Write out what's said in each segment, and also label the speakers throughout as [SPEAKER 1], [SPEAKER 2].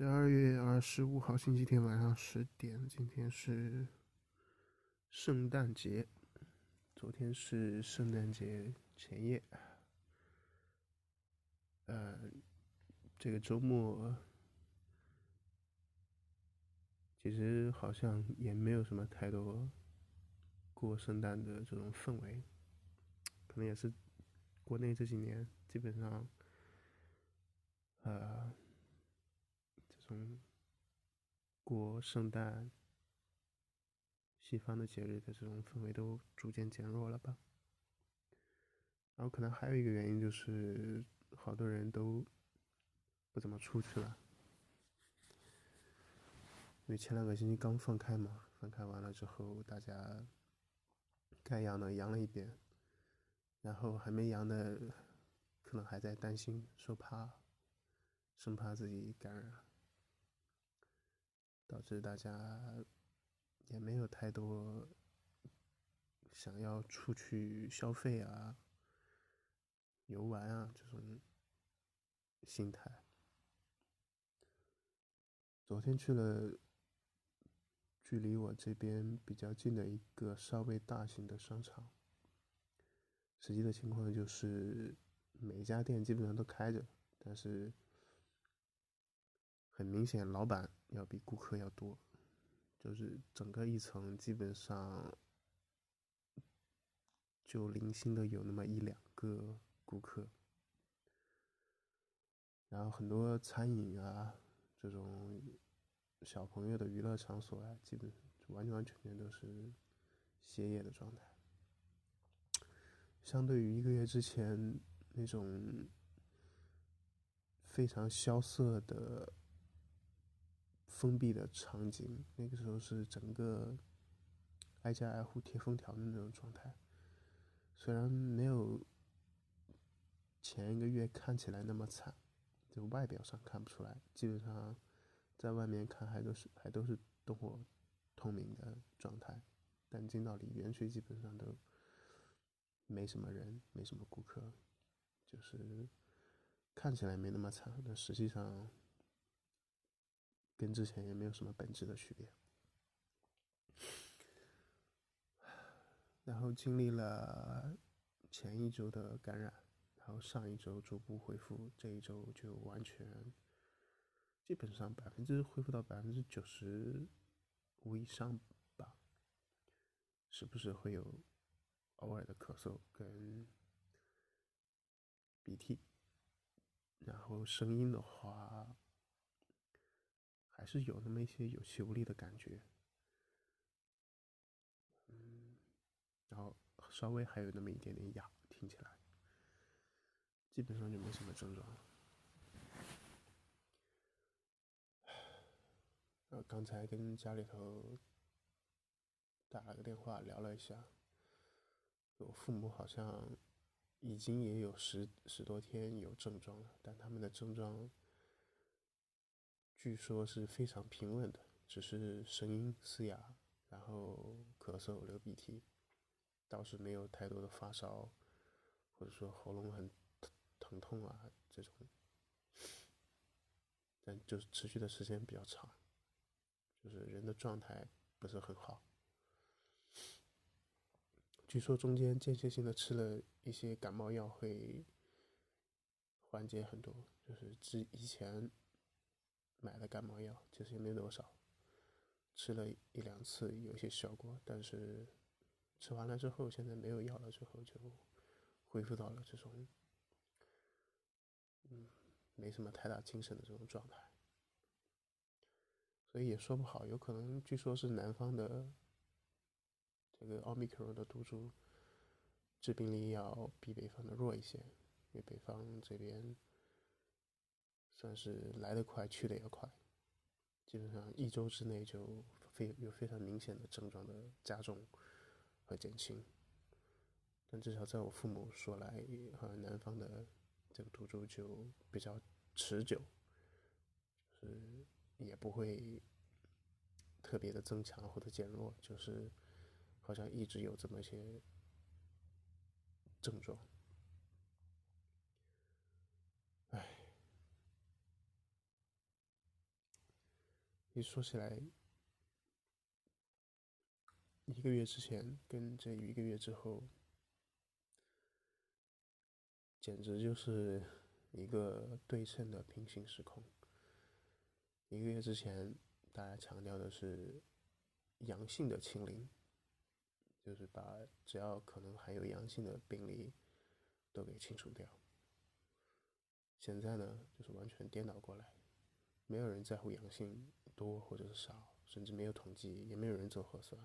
[SPEAKER 1] 十二月二十五号星期天晚上十点，今天是圣诞节，昨天是圣诞节前夜，呃，这个周末其实好像也没有什么太多过圣诞的这种氛围，可能也是国内这几年基本上，呃。从过圣诞、西方的节日的这种氛围都逐渐减弱了吧？然后可能还有一个原因就是，好多人都不怎么出去了，因为前两个星期刚放开嘛，放开完了之后，大家该阳的阳了一遍，然后还没阳的，可能还在担心，说怕，生怕自己感染。导致大家也没有太多想要出去消费啊、游玩啊这种心态。昨天去了距离我这边比较近的一个稍微大型的商场，实际的情况就是每家店基本上都开着，但是。很明显，老板要比顾客要多，就是整个一层基本上就零星的有那么一两个顾客，然后很多餐饮啊这种小朋友的娱乐场所啊，基本完完全全都是歇业的状态。相对于一个月之前那种非常萧瑟的。封闭的场景，那个时候是整个挨家挨户贴封条的那种状态。虽然没有前一个月看起来那么惨，就外表上看不出来，基本上在外面看还都是还都是灯火通明的状态，但进到里边去基本上都没什么人，没什么顾客，就是看起来没那么惨，但实际上。跟之前也没有什么本质的区别，然后经历了前一周的感染，然后上一周逐步恢复，这一周就完全基本上百分之恢复到百分之九十五以上吧，时不时会有偶尔的咳嗽跟鼻涕，然后声音的话。还是有那么一些有气无力的感觉，嗯，然后稍微还有那么一点点哑，听起来，基本上就没什么症状了。呃，刚才跟家里头打了个电话，聊了一下，我父母好像已经也有十十多天有症状了，但他们的症状。据说是非常平稳的，只是声音嘶哑，然后咳嗽、流鼻涕，倒是没有太多的发烧，或者说喉咙很疼痛啊这种，但就是持续的时间比较长，就是人的状态不是很好。据说中间间歇性的吃了一些感冒药会缓解很多，就是之以前。买的感冒药其实也没多少，吃了一两次有些效果，但是吃完了之后，现在没有药了之后就恢复到了这种嗯没什么太大精神的这种状态，所以也说不好，有可能据说是南方的这个奥密克戎的毒株致病力要比北方的弱一些，因为北方这边。算是来得快，去得也快，基本上一周之内就非有非常明显的症状的加重和减轻。但至少在我父母说来，好像南方的这个毒株就比较持久，是也不会特别的增强或者减弱，就是好像一直有这么些症状。一说起来，一个月之前跟这一个月之后，简直就是一个对称的平行时空。一个月之前，大家强调的是阳性的清零，就是把只要可能还有阳性的病例都给清除掉。现在呢，就是完全颠倒过来，没有人在乎阳性多或者是少，甚至没有统计，也没有人做核酸。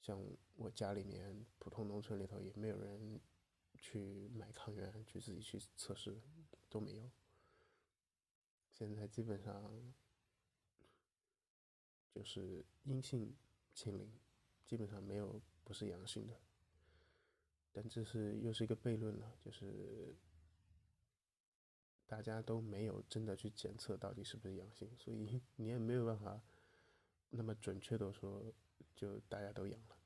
[SPEAKER 1] 像我家里面普通农村里头，也没有人去买抗原，去自己去测试，都没有。现在基本上就是阴性清零，基本上没有不是阳性的。但这是又是一个悖论了，就是大家都没有真的去检测到底是不是阳性，所以 你也没有办法那么准确的说就大家都阳了，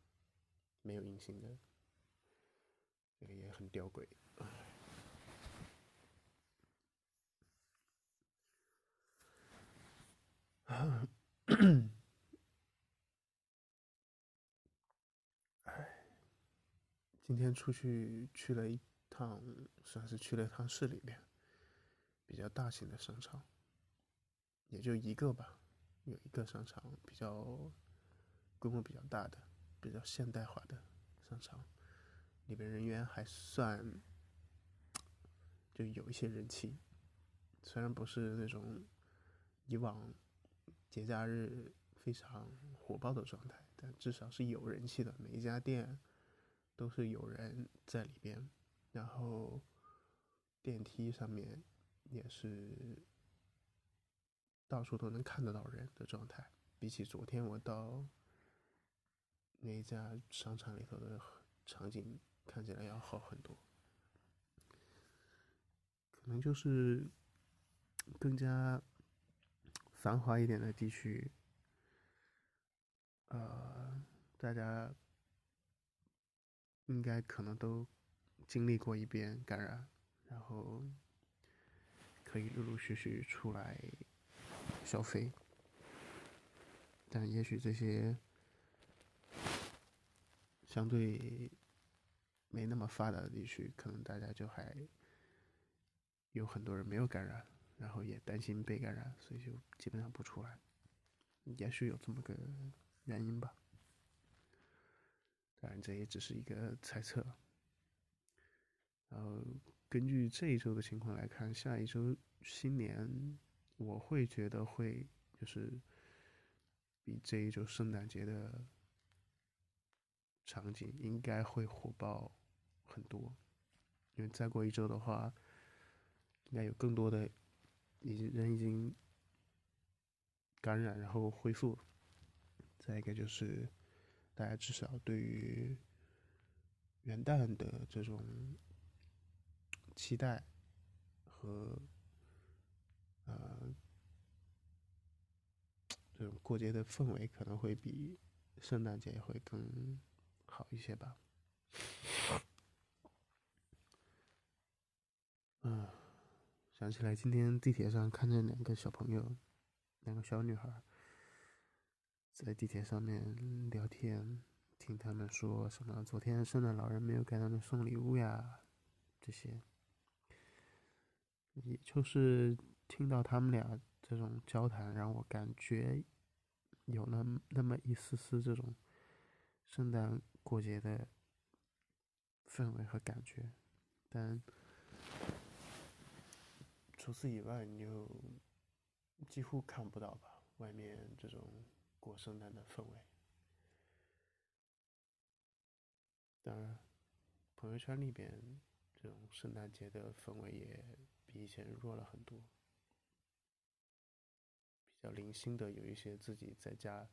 [SPEAKER 1] 没有阴性的，这个也很吊诡。今天出去去了一趟，算是去了一趟市里面，比较大型的商场，也就一个吧，有一个商场比较规模比较大的、比较现代化的商场，里边人员还算就有一些人气，虽然不是那种以往。节假日非常火爆的状态，但至少是有人气的。每一家店都是有人在里边，然后电梯上面也是到处都能看得到人的状态。比起昨天我到那一家商场里头的场景，看起来要好很多。可能就是更加。繁华一点的地区，呃，大家应该可能都经历过一遍感染，然后可以陆陆续续出来消费。但也许这些相对没那么发达的地区，可能大家就还有很多人没有感染。然后也担心被感染，所以就基本上不出来，也许有这么个原因吧。当然，这也只是一个猜测。然后根据这一周的情况来看，下一周新年我会觉得会就是比这一周圣诞节的场景应该会火爆很多，因为再过一周的话，应该有更多的。已经人已经感染，然后恢复。再一个就是，大家至少对于元旦的这种期待和呃这种过节的氛围，可能会比圣诞节会更好一些吧。嗯。想起来，今天地铁上看见两个小朋友，两个小女孩，在地铁上面聊天，听他们说什么昨天圣诞老人没有给他们送礼物呀，这些，也就是听到他们俩这种交谈，让我感觉有那那么一丝丝这种圣诞过节的氛围和感觉，但。除此以外，你就几乎看不到吧？外面这种过圣诞的氛围。当然，朋友圈里边这种圣诞节的氛围也比以前弱了很多。比较零星的有一些自己在家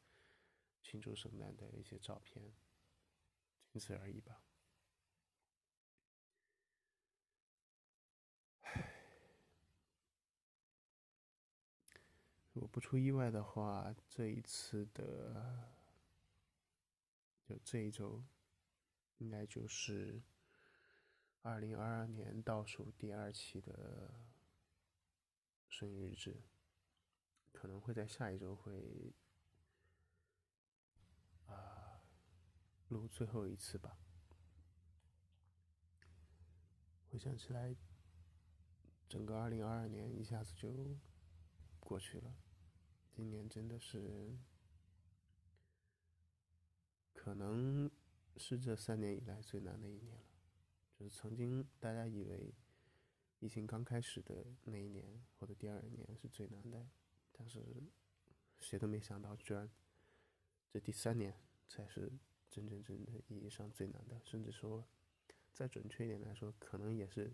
[SPEAKER 1] 庆祝圣诞的一些照片，仅此而已吧。唉如果不出意外的话，这一次的就这一周，应该就是二零二二年倒数第二期的生日日志。可能会在下一周会啊录最后一次吧。回想起来，整个二零二二年一下子就过去了，今年真的是可能是这三年以来最难的一年了。就是曾经大家以为疫情刚开始的那一年或者第二年是最难的，但是谁都没想到，居然这第三年才是真真正正意义上最难的，甚至说再准确一点来说，可能也是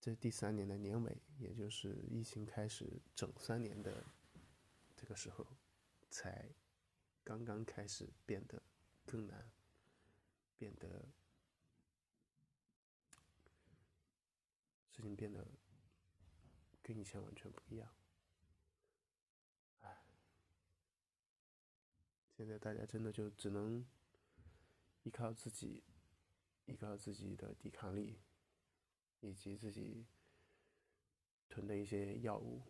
[SPEAKER 1] 这第三年的年尾，也就是疫情开始整三年的这个时候，才刚刚开始变得更难。变得事情变得跟以前完全不一样，现在大家真的就只能依靠自己，依靠自己的抵抗力，以及自己囤的一些药物。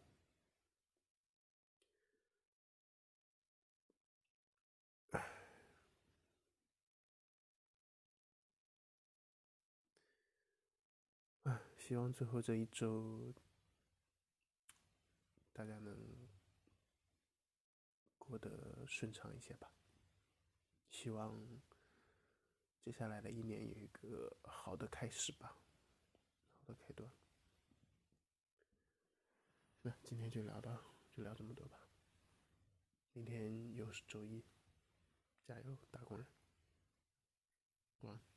[SPEAKER 1] 希望最后这一周，大家能过得顺畅一些吧。希望接下来的一年有一个好的开始吧，好的开端。那今天就聊到，就聊这么多吧。明天又是周一，加油，打工人，晚安。